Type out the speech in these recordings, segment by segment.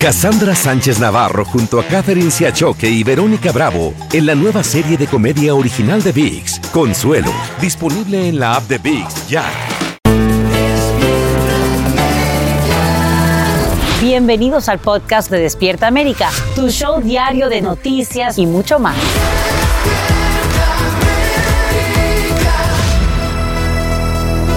Cassandra Sánchez Navarro junto a Catherine Siachoque y Verónica Bravo en la nueva serie de comedia original de VIX, Consuelo, disponible en la app de VIX ya. Bienvenidos al podcast de Despierta América, tu show diario de noticias y mucho más.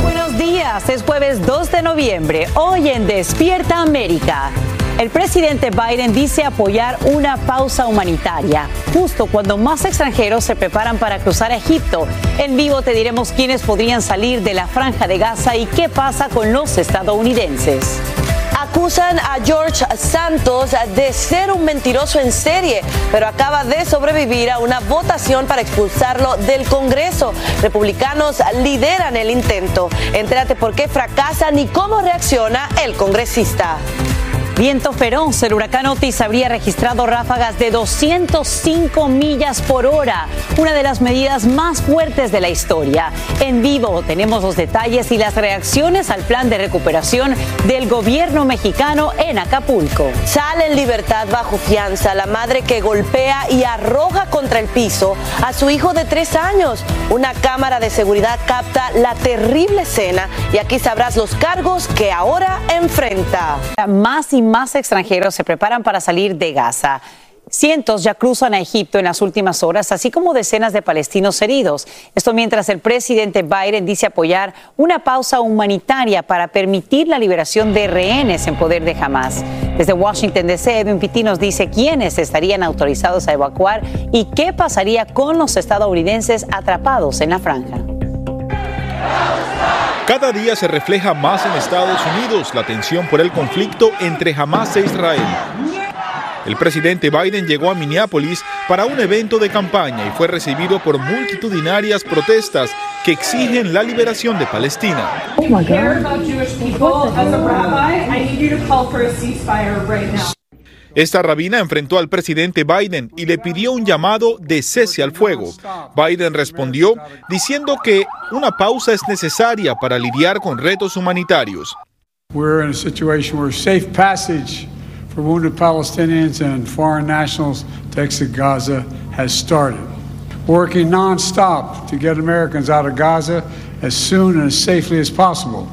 Buenos días, es jueves 2 de noviembre, hoy en Despierta América. El presidente Biden dice apoyar una pausa humanitaria, justo cuando más extranjeros se preparan para cruzar a Egipto. En vivo te diremos quiénes podrían salir de la franja de Gaza y qué pasa con los estadounidenses acusan a George Santos de ser un mentiroso en serie, pero acaba de sobrevivir a una votación para expulsarlo del Congreso. Republicanos lideran el intento. Entérate por qué fracasan y cómo reacciona el congresista. Viento feroz, el huracán Otis habría registrado ráfagas de 205 millas por hora, una de las medidas más fuertes de la historia. En vivo tenemos los detalles y las reacciones al plan de recuperación del gobierno mexicano en Acapulco. Sale en libertad bajo fianza la madre que golpea y arroja contra el piso a su hijo de tres años. Una cámara de seguridad capta la terrible escena y aquí sabrás los cargos que ahora enfrenta. Más y más extranjeros se preparan para salir de Gaza. Cientos ya cruzan a Egipto en las últimas horas, así como decenas de palestinos heridos. Esto mientras el presidente Biden dice apoyar una pausa humanitaria para permitir la liberación de rehenes en poder de Hamas. Desde Washington DC, Edwin Pitti nos dice quiénes estarían autorizados a evacuar y qué pasaría con los estadounidenses atrapados en la franja. Cada día se refleja más en Estados Unidos la tensión por el conflicto entre Hamas e Israel. El presidente Biden llegó a Minneapolis para un evento de campaña y fue recibido por multitudinarias protestas que exigen la liberación de Palestina. Esta rabina enfrentó al presidente Biden y le pidió un llamado de cese al fuego. Biden respondió diciendo que una pausa es necesaria para lidiar con retos humanitarios. We're in a situation where safe passage for wounded Palestinians and foreign nationals to exit Gaza has started. Working nonstop to get Americans out of Gaza as soon and as safely as possible.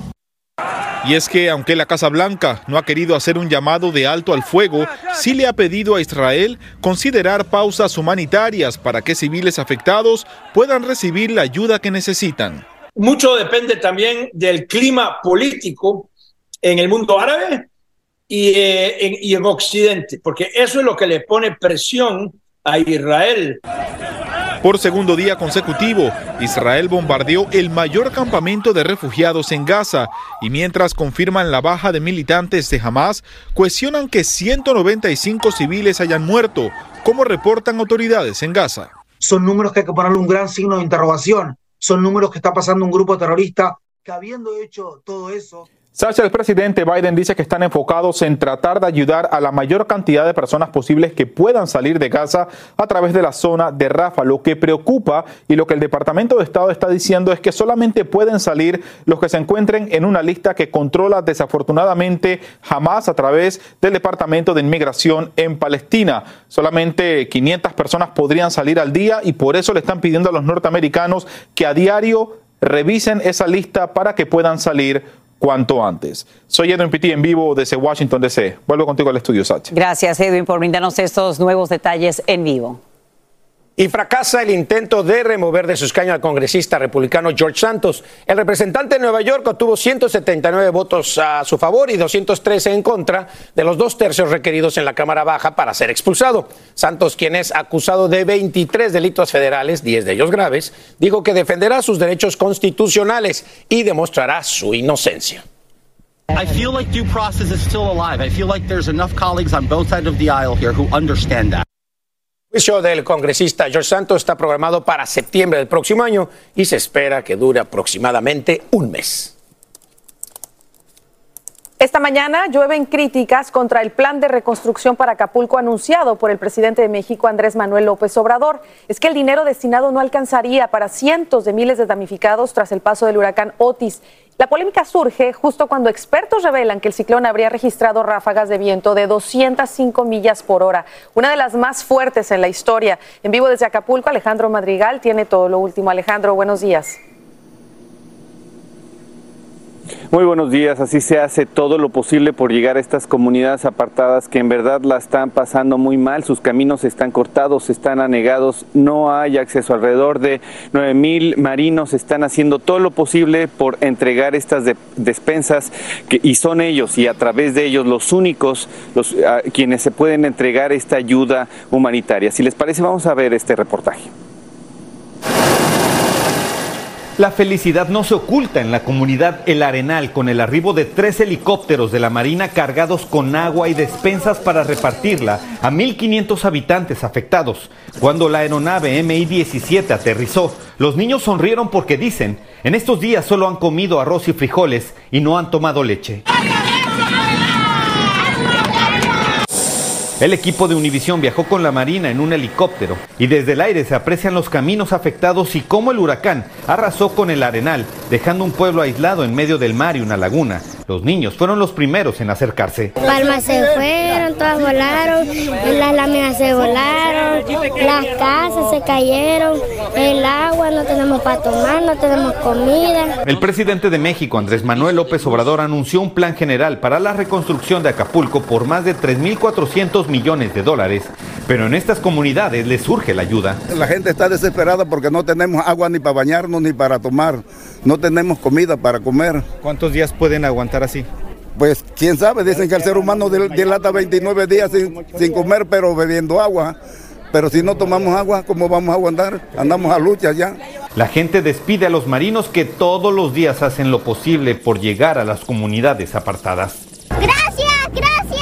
Y es que aunque la Casa Blanca no ha querido hacer un llamado de alto al fuego, sí le ha pedido a Israel considerar pausas humanitarias para que civiles afectados puedan recibir la ayuda que necesitan. Mucho depende también del clima político en el mundo árabe y, eh, en, y en Occidente, porque eso es lo que le pone presión a Israel. Por segundo día consecutivo, Israel bombardeó el mayor campamento de refugiados en Gaza y mientras confirman la baja de militantes de Hamas, cuestionan que 195 civiles hayan muerto, como reportan autoridades en Gaza. Son números que hay que ponerle un gran signo de interrogación. Son números que está pasando un grupo terrorista que habiendo hecho todo eso... Sacha, el presidente Biden dice que están enfocados en tratar de ayudar a la mayor cantidad de personas posibles que puedan salir de Gaza a través de la zona de Rafa. Lo que preocupa y lo que el Departamento de Estado está diciendo es que solamente pueden salir los que se encuentren en una lista que controla desafortunadamente jamás a través del Departamento de Inmigración en Palestina. Solamente 500 personas podrían salir al día y por eso le están pidiendo a los norteamericanos que a diario revisen esa lista para que puedan salir cuanto antes. Soy Edwin Pitti en vivo desde Washington, D.C. Vuelvo contigo al estudio, Sacha. Gracias, Edwin, por brindarnos estos nuevos detalles en vivo. Y fracasa el intento de remover de su escaño al congresista republicano George Santos. El representante de Nueva York obtuvo 179 votos a su favor y 213 en contra de los dos tercios requeridos en la Cámara Baja para ser expulsado. Santos, quien es acusado de 23 delitos federales, 10 de ellos graves, dijo que defenderá sus derechos constitucionales y demostrará su inocencia. I feel like due process is still alive. I feel like there's enough colleagues on both sides of the aisle here who understand that. El juicio del congresista George Santos está programado para septiembre del próximo año y se espera que dure aproximadamente un mes. Esta mañana llueven críticas contra el plan de reconstrucción para Acapulco anunciado por el presidente de México, Andrés Manuel López Obrador. Es que el dinero destinado no alcanzaría para cientos de miles de damnificados tras el paso del huracán Otis La polémica surge justo cuando expertos revelan que el ciclón habría registrado ráfagas de viento de 205 millas por hora, una de las más fuertes en la historia. En vivo desde Acapulco, Alejandro Madrigal tiene todo lo último. Alejandro, buenos días. Muy buenos días, así se hace todo lo posible por llegar a estas comunidades apartadas que en verdad la están pasando muy mal, sus caminos están cortados, están anegados, no hay acceso, alrededor de 9 mil marinos están haciendo todo lo posible por entregar estas despensas y son ellos y a través de ellos los únicos los, quienes se pueden entregar esta ayuda humanitaria. Si les parece, vamos a ver este reportaje. La felicidad no se oculta en la comunidad El Arenal con el arribo de tres helicópteros de la Marina cargados con agua y despensas para repartirla a 1.500 habitantes afectados. Cuando la aeronave MI-17 aterrizó, los niños sonrieron porque dicen, en estos días solo han comido arroz y frijoles y no han tomado leche. El equipo de Univisión viajó con la Marina en un helicóptero y desde el aire se aprecian los caminos afectados y cómo el huracán arrasó con el arenal, dejando un pueblo aislado en medio del mar y una laguna. Los niños fueron los primeros en acercarse. Palmas se fueron, todas volaron, las láminas se volaron, las casas se cayeron, el agua no tenemos para tomar, no tenemos comida. El presidente de México, Andrés Manuel López Obrador, anunció un plan general para la reconstrucción de Acapulco por más de 3.400 millones de dólares, pero en estas comunidades les surge la ayuda. La gente está desesperada porque no tenemos agua ni para bañarnos ni para tomar, no tenemos comida para comer. ¿Cuántos días pueden aguantar? así? Pues quién sabe, dicen que el ser humano dilata 29 días sin, comer pero bebiendo agua. Pero si no tomamos agua, ¿cómo vamos a aguantar? Andamos a lucha ya. La gente despide a los marinos que todos los días hacen lo posible por llegar a las comunidades apartadas. ¡Gracias! ¡Gracias!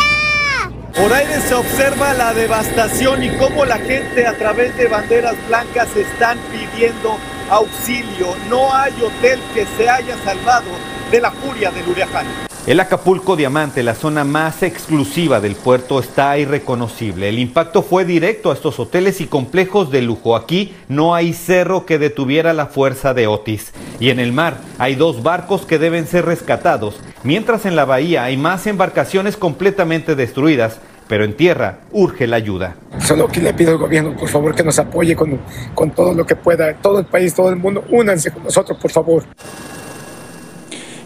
Por aire se observa la devastación y cómo la gente a través de banderas blancas están pidiendo auxilio. No hay hotel que se haya salvado de la furia del huracán. El Acapulco Diamante, la zona más exclusiva del puerto, está irreconocible. El impacto fue directo a estos hoteles y complejos de lujo. Aquí no hay cerro que detuviera la fuerza de Otis. Y en el mar hay dos barcos que deben ser rescatados, mientras en la bahía hay más embarcaciones completamente destruidas. Pero en tierra urge la ayuda. Solo que le pido al gobierno, por favor, que nos apoye con, con todo lo que pueda. Todo el país, todo el mundo, únanse con nosotros, por favor.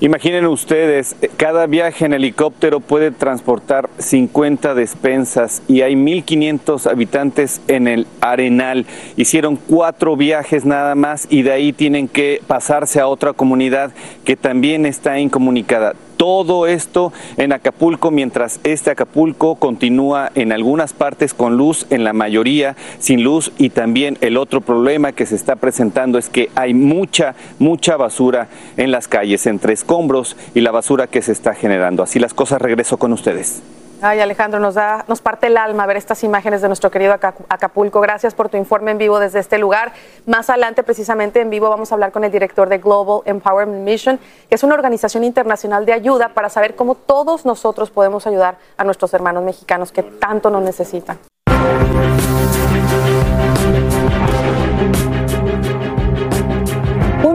Imaginen ustedes, cada viaje en helicóptero puede transportar 50 despensas y hay 1.500 habitantes en el Arenal. Hicieron cuatro viajes nada más y de ahí tienen que pasarse a otra comunidad que también está incomunicada todo esto en Acapulco, mientras este Acapulco continúa en algunas partes con luz, en la mayoría sin luz y también el otro problema que se está presentando es que hay mucha, mucha basura en las calles, entre escombros y la basura que se está generando. Así las cosas, regreso con ustedes. Ay, Alejandro, nos da, nos parte el alma ver estas imágenes de nuestro querido Acapulco. Gracias por tu informe en vivo desde este lugar. Más adelante, precisamente en vivo, vamos a hablar con el director de Global Empowerment Mission, que es una organización internacional de ayuda para saber cómo todos nosotros podemos ayudar a nuestros hermanos mexicanos que tanto nos necesitan.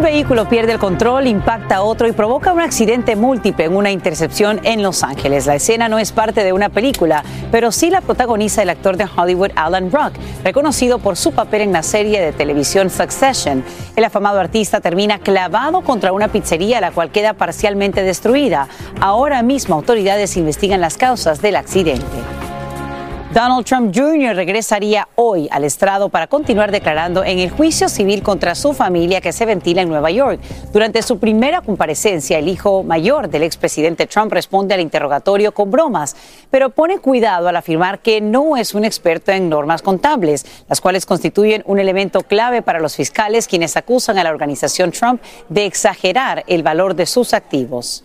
Vehículo pierde el control, impacta a otro y provoca un accidente múltiple en una intercepción en Los Ángeles. La escena no es parte de una película, pero sí la protagoniza el actor de Hollywood Alan Rock, reconocido por su papel en la serie de televisión Succession. El afamado artista termina clavado contra una pizzería, la cual queda parcialmente destruida. Ahora mismo autoridades investigan las causas del accidente. Donald Trump Jr. regresaría hoy al estrado para continuar declarando en el juicio civil contra su familia que se ventila en Nueva York. Durante su primera comparecencia, el hijo mayor del expresidente Trump responde al interrogatorio con bromas, pero pone cuidado al afirmar que no es un experto en normas contables, las cuales constituyen un elemento clave para los fiscales quienes acusan a la organización Trump de exagerar el valor de sus activos.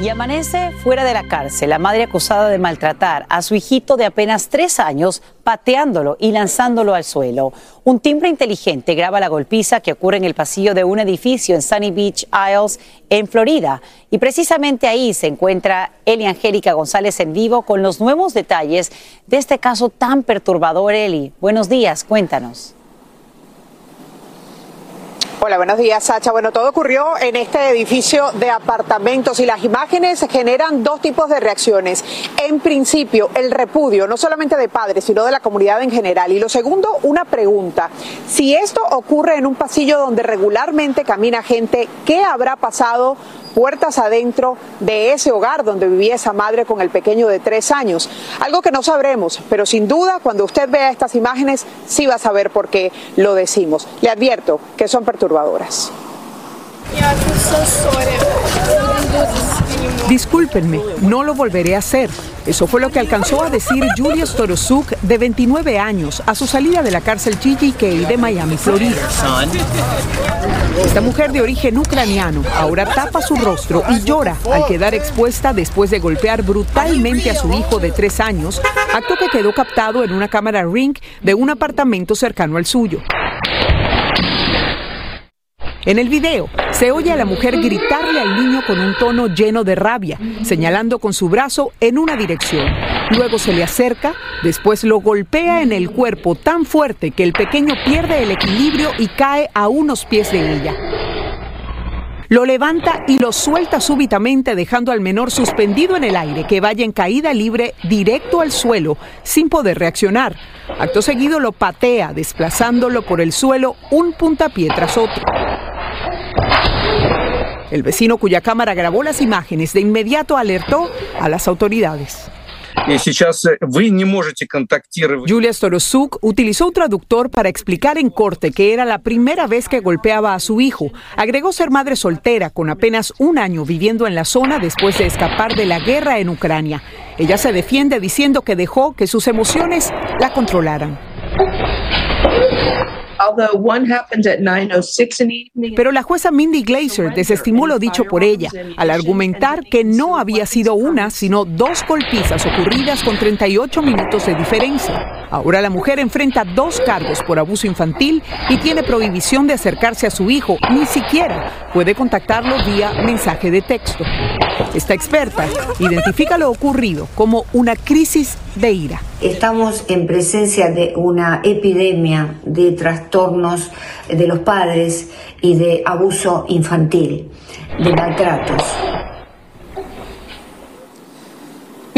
Y amanece fuera de la cárcel la madre acusada de maltratar a su hijito de apenas tres años, pateándolo y lanzándolo al suelo. Un timbre inteligente graba la golpiza que ocurre en el pasillo de un edificio en Sunny Beach Isles, en Florida. Y precisamente ahí se encuentra Eli Angélica González en vivo con los nuevos detalles de este caso tan perturbador. Eli, buenos días, cuéntanos. Hola, buenos días, Sacha. Bueno, todo ocurrió en este edificio de apartamentos y las imágenes generan dos tipos de reacciones. En principio, el repudio, no solamente de padres, sino de la comunidad en general. Y lo segundo, una pregunta. Si esto ocurre en un pasillo donde regularmente camina gente, ¿qué habrá pasado puertas adentro de ese hogar donde vivía esa madre con el pequeño de tres años. Algo que no sabremos, pero sin duda cuando usted vea estas imágenes sí va a saber por qué lo decimos. Le advierto que son perturbadoras. Discúlpenme, no lo volveré a hacer. Eso fue lo que alcanzó a decir Julia Storosuk, de 29 años, a su salida de la cárcel GGK de Miami, Florida. Esta mujer de origen ucraniano ahora tapa su rostro y llora al quedar expuesta después de golpear brutalmente a su hijo de tres años, acto que quedó captado en una cámara Ring de un apartamento cercano al suyo. En el video se oye a la mujer gritarle al niño con un tono lleno de rabia, señalando con su brazo en una dirección. Luego se le acerca, después lo golpea en el cuerpo tan fuerte que el pequeño pierde el equilibrio y cae a unos pies de ella. Lo levanta y lo suelta súbitamente dejando al menor suspendido en el aire que vaya en caída libre directo al suelo sin poder reaccionar. Acto seguido lo patea desplazándolo por el suelo un puntapié tras otro. El vecino cuya cámara grabó las imágenes de inmediato alertó a las autoridades. Julia Storosuk utilizó un traductor para explicar en corte que era la primera vez que golpeaba a su hijo. Agregó ser madre soltera con apenas un año viviendo en la zona después de escapar de la guerra en Ucrania. Ella se defiende diciendo que dejó que sus emociones la controlaran. Pero la jueza Mindy Glazer desestimó lo dicho por ella al argumentar que no había sido una, sino dos golpizas ocurridas con 38 minutos de diferencia. Ahora la mujer enfrenta dos cargos por abuso infantil y tiene prohibición de acercarse a su hijo, ni siquiera puede contactarlo vía mensaje de texto. Esta experta identifica lo ocurrido como una crisis de ira. Estamos en presencia de una epidemia de trastornos de los padres y de abuso infantil, de maltratos.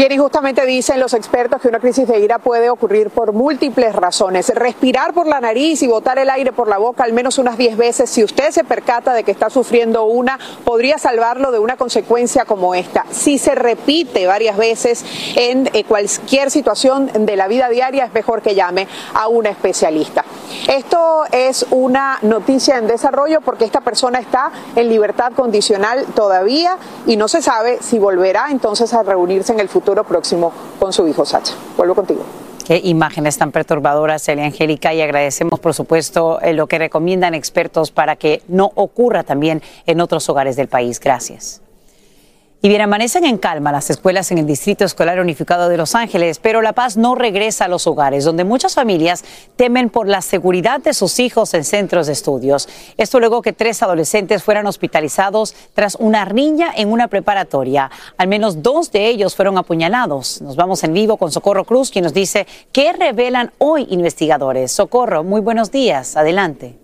Bien, y justamente dicen los expertos que una crisis de ira puede ocurrir por múltiples razones. Respirar por la nariz y botar el aire por la boca al menos unas 10 veces, si usted se percata de que está sufriendo una, podría salvarlo de una consecuencia como esta. Si se repite varias veces en eh, cualquier situación de la vida diaria, es mejor que llame a una especialista. Esto es una noticia en desarrollo porque esta persona está en libertad condicional todavía y no se sabe si volverá entonces a reunirse en el futuro próximo con su hijo Sacha. Vuelvo contigo. Qué imágenes tan perturbadoras, Elia Angélica, y agradecemos, por supuesto, eh, lo que recomiendan expertos para que no ocurra también en otros hogares del país. Gracias. Y bien, amanecen en calma las escuelas en el Distrito Escolar Unificado de Los Ángeles, pero la paz no regresa a los hogares, donde muchas familias temen por la seguridad de sus hijos en centros de estudios. Esto luego que tres adolescentes fueran hospitalizados tras una riña en una preparatoria. Al menos dos de ellos fueron apuñalados. Nos vamos en vivo con Socorro Cruz, quien nos dice qué revelan hoy investigadores. Socorro, muy buenos días. Adelante.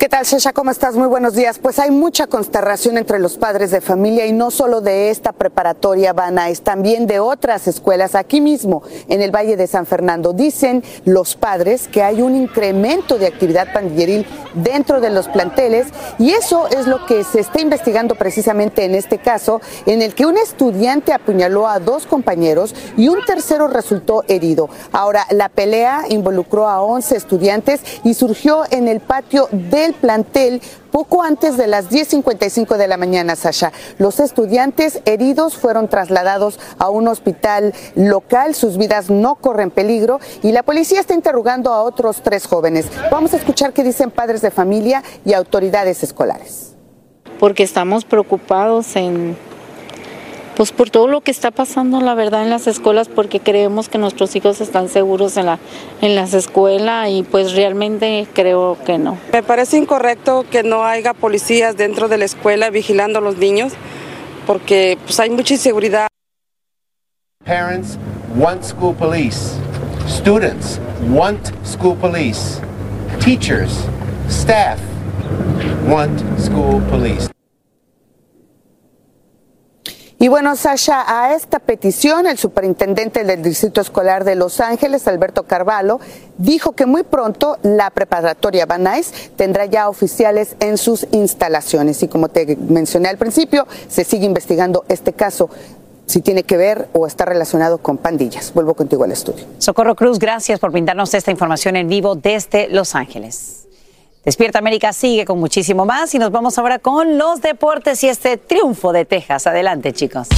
¿Qué tal, Shesha? ¿Cómo estás? Muy buenos días. Pues hay mucha consternación entre los padres de familia y no solo de esta preparatoria es también de otras escuelas aquí mismo en el Valle de San Fernando. Dicen los padres que hay un incremento de actividad pandilleril dentro de los planteles y eso es lo que se está investigando precisamente en este caso, en el que un estudiante apuñaló a dos compañeros y un tercero resultó herido. Ahora, la pelea involucró a 11 estudiantes y surgió en el patio del plantel poco antes de las 10.55 de la mañana, Sasha. Los estudiantes heridos fueron trasladados a un hospital local, sus vidas no corren peligro y la policía está interrogando a otros tres jóvenes. Vamos a escuchar qué dicen padres de familia y autoridades escolares. Porque estamos preocupados en pues por todo lo que está pasando, la verdad, en las escuelas, porque creemos que nuestros hijos están seguros en, la, en las escuelas y pues realmente creo que no. Me parece incorrecto que no haya policías dentro de la escuela vigilando a los niños, porque pues hay mucha inseguridad. Parents want school police. Students want school police. Teachers, staff want school police. Y bueno, Sasha, a esta petición, el superintendente del Distrito Escolar de Los Ángeles, Alberto Carvalho, dijo que muy pronto la preparatoria Nuys tendrá ya oficiales en sus instalaciones. Y como te mencioné al principio, se sigue investigando este caso si tiene que ver o está relacionado con pandillas. Vuelvo contigo al estudio. Socorro Cruz, gracias por brindarnos esta información en vivo desde Los Ángeles. Despierta América sigue con muchísimo más y nos vamos ahora con los deportes y este triunfo de Texas. Adelante, chicos.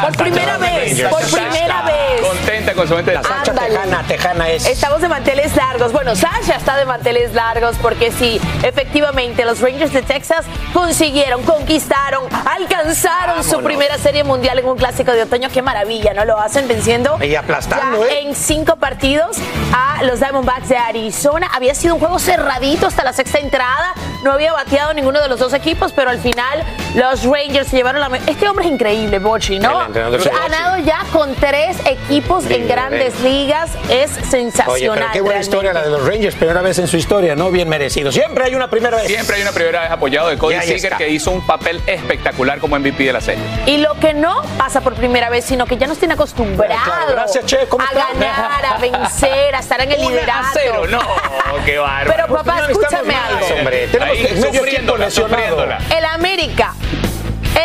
Por primera vez, por primera vez. Contenta con su mente. La Sacha tejana, tejana es. Estamos de manteles largos. Bueno, Sasha está de manteles largos porque sí, efectivamente, los Rangers de Texas consiguieron, conquistaron, alcanzaron su primera serie mundial en un clásico de otoño. Qué maravilla, ¿no? Lo hacen venciendo Y aplastando, ¿eh? en cinco partidos a los Diamondbacks de Arizona. Había sido un juego cerradito hasta la sexta entrada. No había bateado ninguno de los dos equipos, pero al final los Rangers se llevaron la. Este hombre es increíble, Bochi, ¿no? El entrenador Se es ha ganado ya con tres equipos en grandes ligas. Es sensacional. Oye, pero qué buena realmente. historia la de los Rangers, primera vez en su historia, ¿no? Bien merecido. Siempre hay una primera vez. Siempre hay una primera vez apoyado de Cody Seager que hizo un papel espectacular como MVP de la serie. Y lo que no pasa por primera vez, sino que ya nos tiene acostumbrados Claro, gracias, Che, ¿cómo a está? ganar, a vencer, a estar en el liderato. cero, no, qué bárbaro. Pero papá, No escúchame algo. hombre. Tenemos Ahí, que- sufriéndola, sufriéndola. El América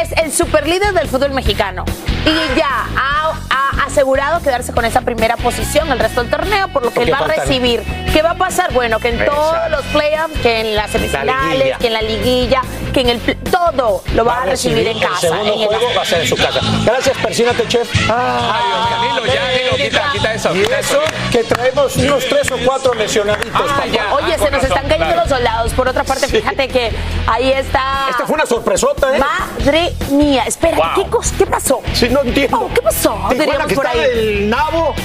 es el superlíder del fútbol mexicano. Y ya asegurado quedarse con esa primera posición el resto del torneo, por lo que Porque él va a recibir. ¿Qué va a pasar? Bueno, que en Exacto. todos los playoffs, que en las semifinales, que en la liguilla, que en el todo lo va, a recibir en casa. El segundo en el- juego va a ser en su casa. Gracias, persínate, chef. Ay, Danilo, ya, Danilo, quita, quita eso. Y quita eso que traemos unos tres o cuatro lesionaditos. papá. Oye, se nos están cayendo los soldados. Por otra parte, fíjate que ahí está. Esta fue una sorpresota, ¿eh? Madre mía, espera, Wow. ¿qué, cos- ¿qué pasó? Sí, no entiendo. Oh, ¿Qué pasó? Tijuana, Diríamos que por está ahí. del nabo,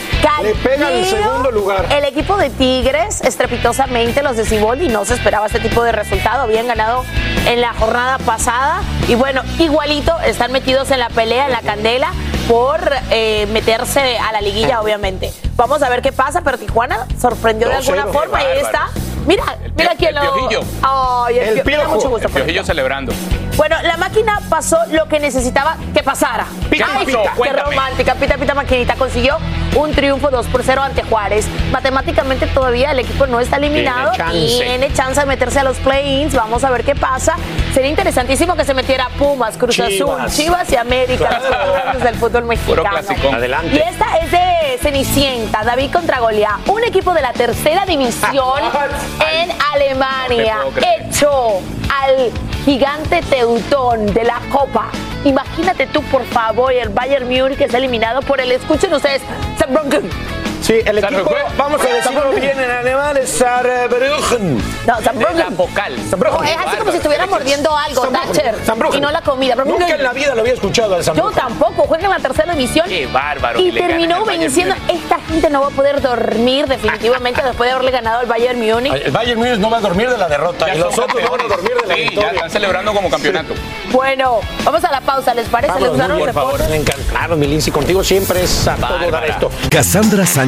le pega el segundo lugar. El equipo de Tigres, estrepitosamente, los de Ciboldi, no se esperaba este tipo de resultado. Habían ganado en la jornada pasada. Y bueno, igualito, están metidos en la pelea, en la candela, por eh, meterse a la liguilla, obviamente. Vamos a ver qué pasa, pero Tijuana sorprendió de 2-0, alguna forma. Y ahí está. Mira, mira quién el lo. Piojillo. Ay, el, Pio- me da mucho gusto El piojillo celebrando. Bueno, la máquina pasó lo que necesitaba que pasara. Pita, Ay, pita, qué cuéntame. romántica. Pita, pita, maquinita consiguió un triunfo 2 por 0 ante Juárez. Matemáticamente todavía el equipo no está eliminado. Tiene chance. Tiene chance de meterse a los play-ins. Vamos a ver qué pasa. Sería interesantísimo que se metiera Pumas, Cruz Chivas. Azul, Chivas y América, los Claro. campeones del fútbol mexicano. Adelante. Y esta es de Cenicienta, David contra Goliat, un equipo de la tercera división en Alemania, No hecho al gigante teutón de la Copa. Imagínate tú, por favor, el Bayern Múnich está eliminado por el, escuchen ustedes, Saarbrücken. Sí, el equipo, Saarbrücken. vamos a decirlo Saarbrücken. bien en alemán, es Saarbrücken. No, De la Saarbrücken. vocal. No, es así como si estuviera mordiendo algo, Thatcher, Saarbrücken. y no la comida. Nunca en la vida lo había escuchado al Yo Saarbrücken. tampoco, juega en la tercera división. Qué bárbaro. Y terminó venciendo. Esta gente no va a poder dormir definitivamente después de haberle ganado al Bayern Múnich. El Bayern Múnich no va a dormir de la derrota Ya y los otros no van a dormir de la Sí, ya victoria. están celebrando como campeonato. Bueno, vamos a la pausa, ¿les parece? ¿Les gustaron los por favor. deportes? Me encanta. Claro, mi Lindsay, contigo siempre es a todo dar esto. Cassandra Sánchez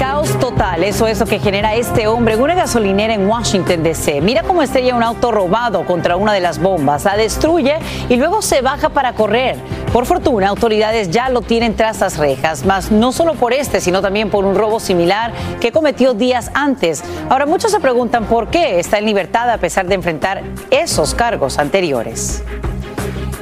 Caos total, eso es lo que genera este hombre en una gasolinera en Washington, D.C. Mira cómo estrella un auto robado contra una de las bombas, la destruye y luego se baja para correr. Por fortuna, autoridades ya lo tienen tras las rejas, más no solo por este, sino también por un robo similar que cometió días antes. Ahora muchos se preguntan por qué está en libertad a pesar de enfrentar esos cargos anteriores.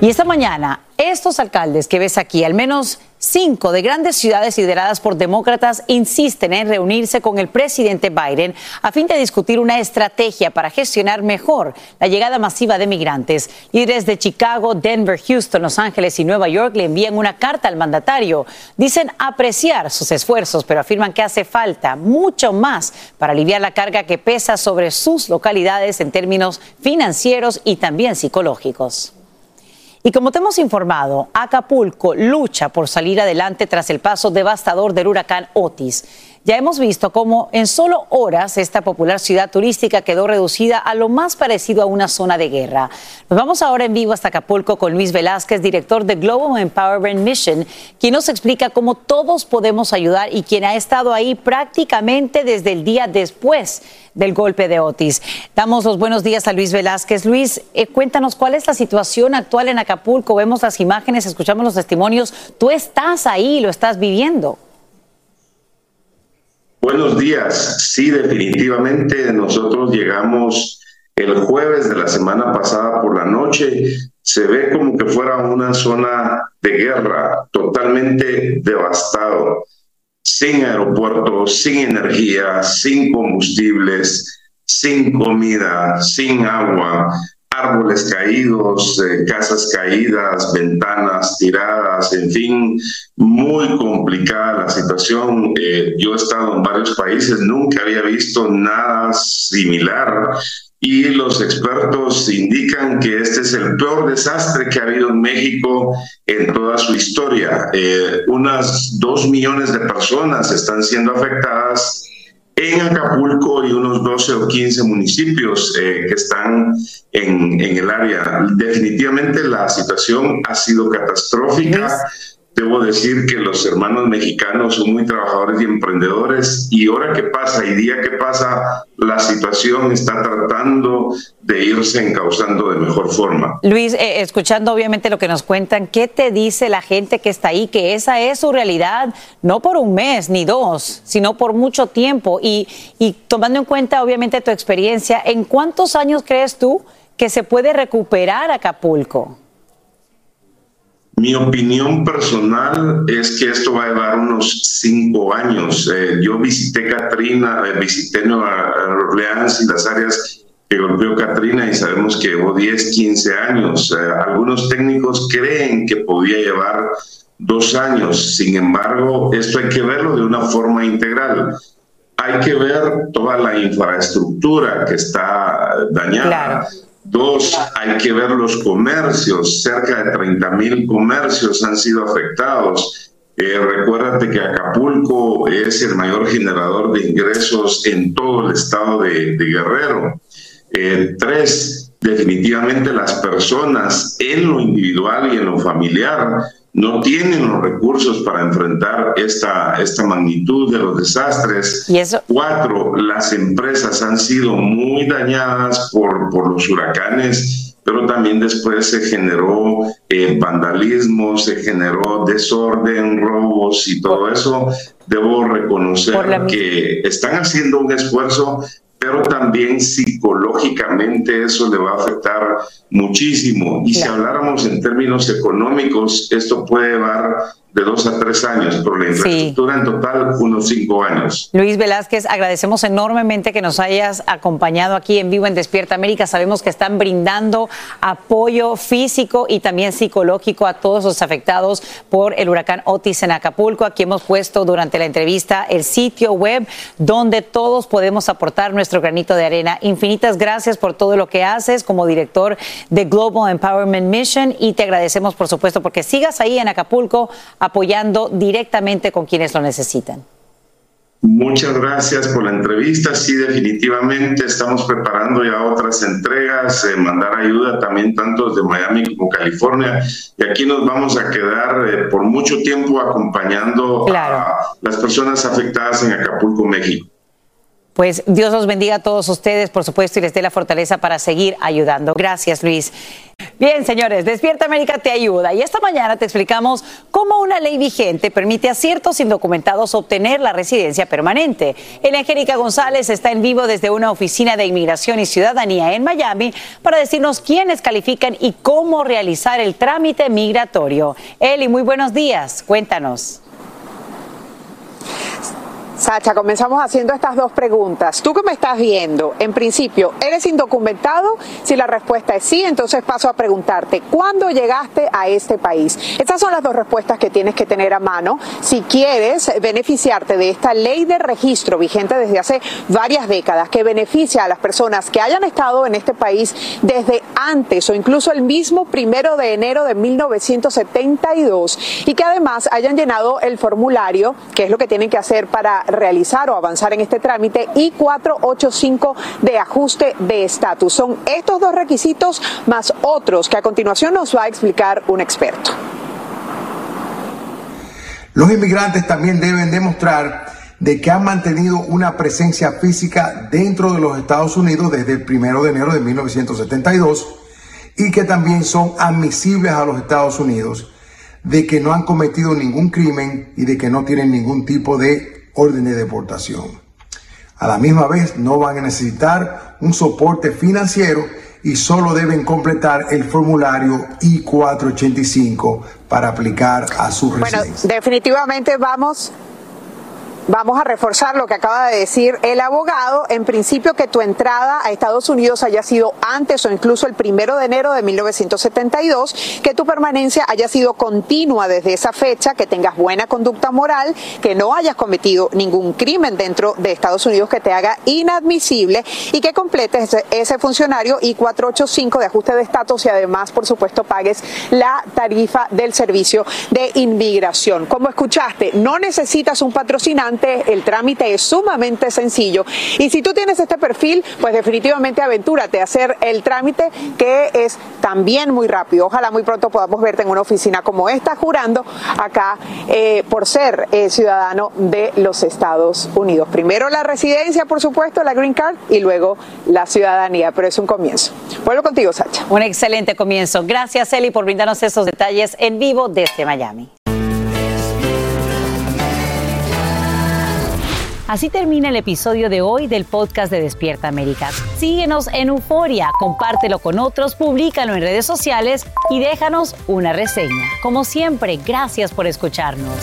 Y esta mañana, estos alcaldes que ves aquí, al menos cinco de grandes ciudades lideradas por demócratas, insisten en reunirse con el presidente Biden a fin de discutir una estrategia para gestionar mejor la llegada masiva de migrantes. Líderes de Chicago, Denver, Houston, Los Ángeles y Nueva York le envían una carta al mandatario. Dicen apreciar sus esfuerzos, pero afirman que hace falta mucho más para aliviar la carga que pesa sobre sus localidades en términos financieros y también psicológicos. Y como te hemos informado, Acapulco lucha por salir adelante tras el paso devastador del huracán Otis. Ya hemos visto cómo en solo horas esta popular ciudad turística quedó reducida a lo más parecido a una zona de guerra. Nos vamos ahora en vivo hasta Acapulco con Luis Velázquez, director de Global Empowerment Mission, quien nos explica cómo todos podemos ayudar y quien ha estado ahí prácticamente desde el día después del golpe de Otis. Damos los buenos días a Luis Velázquez. Luis, eh, cuéntanos cuál es la situación actual en Acapulco. Vemos las imágenes, escuchamos los testimonios. Tú estás ahí, lo estás viviendo. Buenos días. Sí, definitivamente nosotros llegamos el jueves de la semana pasada por la noche. Se ve como que fuera una zona de guerra, totalmente devastado, sin aeropuertos, sin energía, sin combustibles, sin comida, sin agua árboles caídos, eh, casas caídas, ventanas tiradas, en fin, muy complicada la situación. Eh, yo he estado en varios países, nunca había visto nada similar y los expertos indican que este es el peor desastre que ha habido en México en toda su historia. Eh, unas dos millones de personas están siendo afectadas en Acapulco y unos 12 o 15 municipios eh, que están en, en, el área. Definitivamente la situación ha sido catastrófica. Debo decir que los hermanos mexicanos son muy trabajadores y emprendedores y hora que pasa y día que pasa, la situación está tratando de irse encauzando de mejor forma. Luis, eh, escuchando obviamente lo que nos cuentan, ¿qué te dice la gente que está ahí? Que esa es su realidad, no por un mes ni dos, sino por mucho tiempo. Y, y tomando en cuenta obviamente tu experiencia, ¿en cuántos años crees tú que se puede recuperar Acapulco? Mi opinión personal es que esto va a llevar unos cinco años. Eh, yo visité Katrina, eh, visité Nueva Orleans y las áreas que golpeó Katrina y sabemos que llevó 10, 15 años. Eh, algunos técnicos creen que podía llevar dos años. Sin embargo, esto hay que verlo de una forma integral. Hay que ver toda la infraestructura que está dañada. Dos, hay que ver los comercios. Cerca de 30 mil comercios han sido afectados. Eh, recuérdate que Acapulco es el mayor generador de ingresos en todo el estado de, Guerrero. Eh, tres, definitivamente las personas en lo individual y en lo familiar no tienen los recursos para enfrentar esta, esta magnitud de los desastres. ¿Y eso? Cuatro, las empresas han sido muy dañadas por, por los huracanes, pero también después se generó eh, vandalismo, se generó desorden, robos y todo eso. Debo reconocer que están haciendo un esfuerzo, pero también psicológicamente eso le va a afectar muchísimo. Y si habláramos en términos económicos, esto puede llevar de dos a tres años, por la infraestructura en total unos cinco años. Luis Velázquez, agradecemos enormemente que nos hayas acompañado aquí en vivo en Despierta América. Sabemos que están brindando apoyo físico y también psicológico a todos los afectados por el huracán Otis en Acapulco. Aquí hemos puesto durante la entrevista el sitio web donde todos podemos aportar nuestro granito de arena. Infinitas gracias por todo lo que haces como director de Global Empowerment Mission y te agradecemos por supuesto porque sigas ahí en Acapulco apoyando directamente con quienes lo necesitan. Muchas gracias por la entrevista. Sí, definitivamente estamos preparando ya otras entregas, eh, mandar ayuda también tanto desde Miami como California. Y aquí nos vamos a quedar eh, por mucho tiempo acompañando a las personas afectadas en Acapulco, México. Pues Dios los bendiga a todos ustedes, por supuesto, y les dé la fortaleza para seguir ayudando. Gracias, Luis. Bien, señores, Despierta América te ayuda y esta mañana te explicamos cómo una ley vigente permite a ciertos indocumentados obtener la residencia permanente. El Angélica González está en vivo desde una oficina de inmigración y ciudadanía en Miami para decirnos quiénes califican y cómo realizar el trámite migratorio. Eli, muy buenos días. Cuéntanos. Sacha, comenzamos haciendo estas dos preguntas. Tú que me estás viendo, en principio, ¿eres indocumentado? Si la respuesta es sí, entonces paso a preguntarte, ¿cuándo llegaste a este país? Estas son las dos respuestas que tienes que tener a mano si quieres beneficiarte de esta ley de registro vigente desde hace varias décadas que beneficia a las personas que hayan estado en este país desde antes o incluso el mismo primero de enero de 1972 y que además hayan llenado el formulario, que es lo que tienen que hacer para realizar o avanzar en este trámite y 485 de ajuste de estatus. Son estos dos requisitos más otros que a continuación nos va a explicar un experto. Los inmigrantes también deben demostrar de que han mantenido una presencia física dentro de los Estados Unidos desde el 1 de enero de 1972 y que también son admisibles a los Estados Unidos, de que no han cometido ningún crimen y de que no tienen ningún tipo de orden de deportación. A la misma vez no van a necesitar un soporte financiero y solo deben completar el formulario I-485 para aplicar a su residencia. Bueno, definitivamente vamos Vamos a reforzar lo que acaba de decir el abogado. En principio, que tu entrada a Estados Unidos haya sido antes o incluso el primero de enero de 1972, que tu permanencia haya sido continua desde esa fecha, que tengas buena conducta moral, que no hayas cometido ningún crimen dentro de Estados Unidos que te haga inadmisible y que completes ese, funcionario I-485 de ajuste de estatus y además, por supuesto, pagues la tarifa del servicio de inmigración. Como escuchaste, no necesitas un patrocinante el trámite es sumamente sencillo. Y si tú tienes este perfil, pues definitivamente aventúrate a hacer el trámite que es también muy rápido. Ojalá muy pronto podamos verte en una oficina como esta, jurando acá eh, por ser eh, ciudadano de los Estados Unidos. Primero la residencia, por supuesto, la green card y luego la ciudadanía, pero es un comienzo. Vuelvo contigo, Sacha. Un excelente comienzo. Gracias, Eli, por brindarnos esos detalles en vivo desde Miami. Así termina el episodio de hoy del podcast de Despierta América. Síguenos en Euforia, compártelo con otros, públicalo en redes sociales y déjanos una reseña. Como siempre, gracias por escucharnos.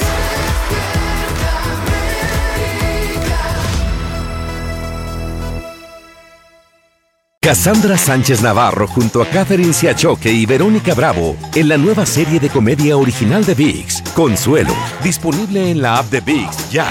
Cassandra Sánchez Navarro junto a Catherine Siachoque y Verónica Bravo en la nueva serie de comedia original de VIX, Consuelo, disponible en la app de VIX ya.